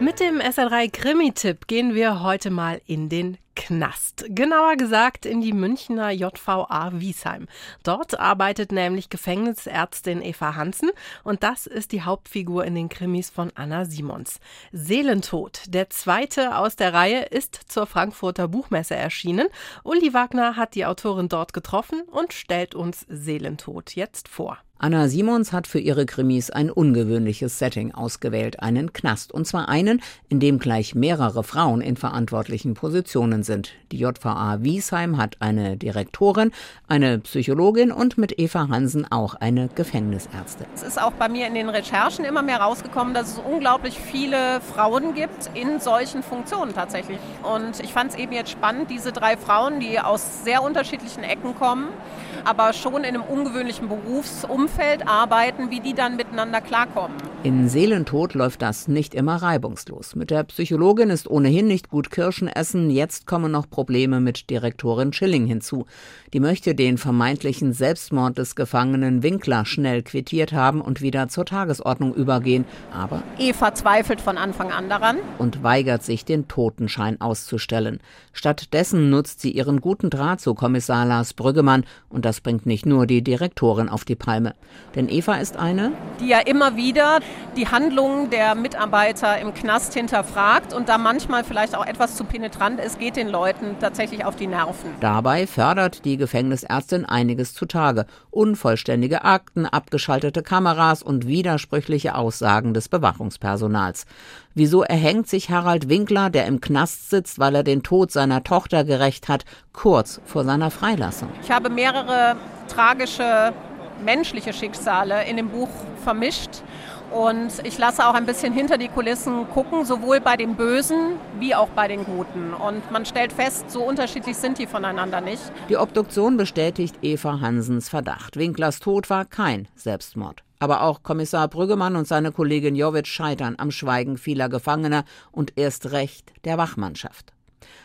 Mit dem SR3 Krimi-Tipp gehen wir heute mal in den Knast. Genauer gesagt in die Münchner JVA Wiesheim. Dort arbeitet nämlich Gefängnisärztin Eva Hansen und das ist die Hauptfigur in den Krimis von Anna Simons. Seelentod, der zweite aus der Reihe, ist zur Frankfurter Buchmesse erschienen. Uli Wagner hat die Autorin dort getroffen und stellt uns Seelentod jetzt vor. Anna Simons hat für ihre Krimis ein ungewöhnliches Setting ausgewählt, einen Knast. Und zwar einen, in dem gleich mehrere Frauen in verantwortlichen Positionen sind. Die JVA Wiesheim hat eine Direktorin, eine Psychologin und mit Eva Hansen auch eine Gefängnisärztin. Es ist auch bei mir in den Recherchen immer mehr rausgekommen, dass es unglaublich viele Frauen gibt in solchen Funktionen tatsächlich. Und ich fand es eben jetzt spannend, diese drei Frauen, die aus sehr unterschiedlichen Ecken kommen, aber schon in einem ungewöhnlichen Berufsumfeld arbeiten, wie die dann miteinander klarkommen. In Seelentod läuft das nicht immer reibungslos. Mit der Psychologin ist ohnehin nicht gut Kirschen essen. Jetzt kommen noch Probleme mit Direktorin Schilling hinzu. Die möchte den vermeintlichen Selbstmord des Gefangenen Winkler schnell quittiert haben und wieder zur Tagesordnung übergehen. Aber Eva zweifelt von Anfang an daran und weigert sich, den Totenschein auszustellen. Stattdessen nutzt sie ihren guten Draht zu Kommissar Lars Brüggemann und das bringt nicht nur die Direktorin auf die Palme. Denn Eva ist eine, die ja immer wieder die Handlungen der Mitarbeiter im Knast hinterfragt und da manchmal vielleicht auch etwas zu penetrant ist, geht den Leuten tatsächlich auf die Nerven. Dabei fördert die Gefängnisärztin einiges zutage. Unvollständige Akten, abgeschaltete Kameras und widersprüchliche Aussagen des Bewachungspersonals. Wieso erhängt sich Harald Winkler, der im Knast sitzt, weil er den Tod seiner Tochter gerecht hat, kurz vor seiner Freilassung? Ich habe mehrere tragische menschliche Schicksale in dem Buch vermischt. Und ich lasse auch ein bisschen hinter die Kulissen gucken, sowohl bei den Bösen wie auch bei den Guten. Und man stellt fest, so unterschiedlich sind die voneinander nicht. Die Obduktion bestätigt Eva Hansens Verdacht. Winklers Tod war kein Selbstmord. Aber auch Kommissar Brüggemann und seine Kollegin Jovic scheitern am Schweigen vieler Gefangener und erst recht der Wachmannschaft.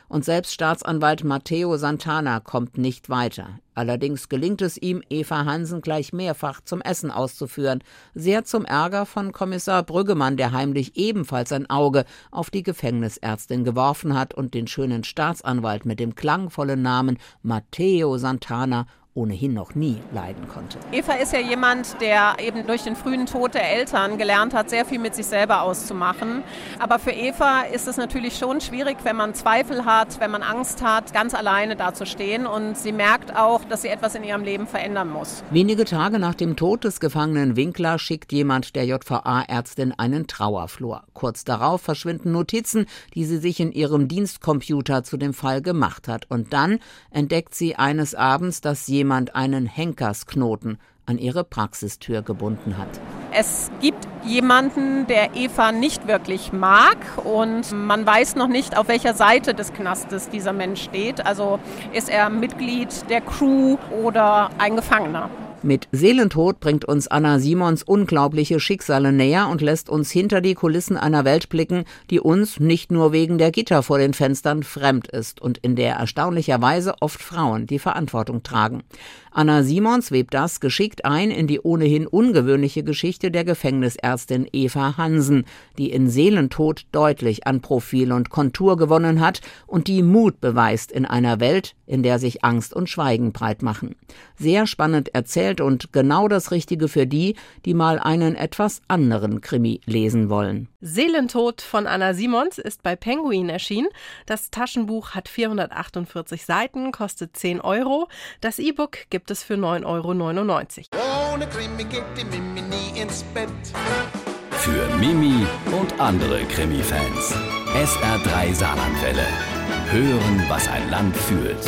Und selbst Staatsanwalt Matteo Santana kommt nicht weiter. Allerdings gelingt es ihm, Eva Hansen gleich mehrfach zum Essen auszuführen, sehr zum Ärger von Kommissar Brüggemann, der heimlich ebenfalls ein Auge auf die Gefängnisärztin geworfen hat und den schönen Staatsanwalt mit dem klangvollen Namen Matteo Santana ohnehin noch nie leiden konnte. Eva ist ja jemand, der eben durch den frühen Tod der Eltern gelernt hat, sehr viel mit sich selber auszumachen. Aber für Eva ist es natürlich schon schwierig, wenn man Zweifel hat, wenn man Angst hat, ganz alleine dazustehen. Und sie merkt auch, dass sie etwas in ihrem Leben verändern muss. Wenige Tage nach dem Tod des Gefangenen Winkler schickt jemand der JVA-Ärztin einen Trauerflor. Kurz darauf verschwinden Notizen, die sie sich in ihrem Dienstcomputer zu dem Fall gemacht hat. Und dann entdeckt sie eines Abends, dass jemand jemand einen Henkersknoten an ihre Praxistür gebunden hat. Es gibt jemanden, der Eva nicht wirklich mag und man weiß noch nicht, auf welcher Seite des Knastes dieser Mensch steht. Also ist er Mitglied der Crew oder ein Gefangener. Mit Seelentod bringt uns Anna Simons unglaubliche Schicksale näher und lässt uns hinter die Kulissen einer Welt blicken, die uns nicht nur wegen der Gitter vor den Fenstern fremd ist und in der erstaunlicherweise oft Frauen die Verantwortung tragen. Anna Simons webt das geschickt ein in die ohnehin ungewöhnliche Geschichte der Gefängnisärztin Eva Hansen, die in Seelentod deutlich an Profil und Kontur gewonnen hat und die Mut beweist in einer Welt, in der sich Angst und Schweigen breit machen. Sehr spannend erzählt und genau das Richtige für die, die mal einen etwas anderen Krimi lesen wollen. Seelentod von Anna Simons ist bei Penguin erschienen. Das Taschenbuch hat 448 Seiten, kostet 10 Euro. Das E-Book gibt es für 9,99 Euro. Ohne Krimi geht die Mimi nie ins Bett. Für Mimi und andere Krimi-Fans. SR3 Saarlandwelle. Hören, was ein Land fühlt.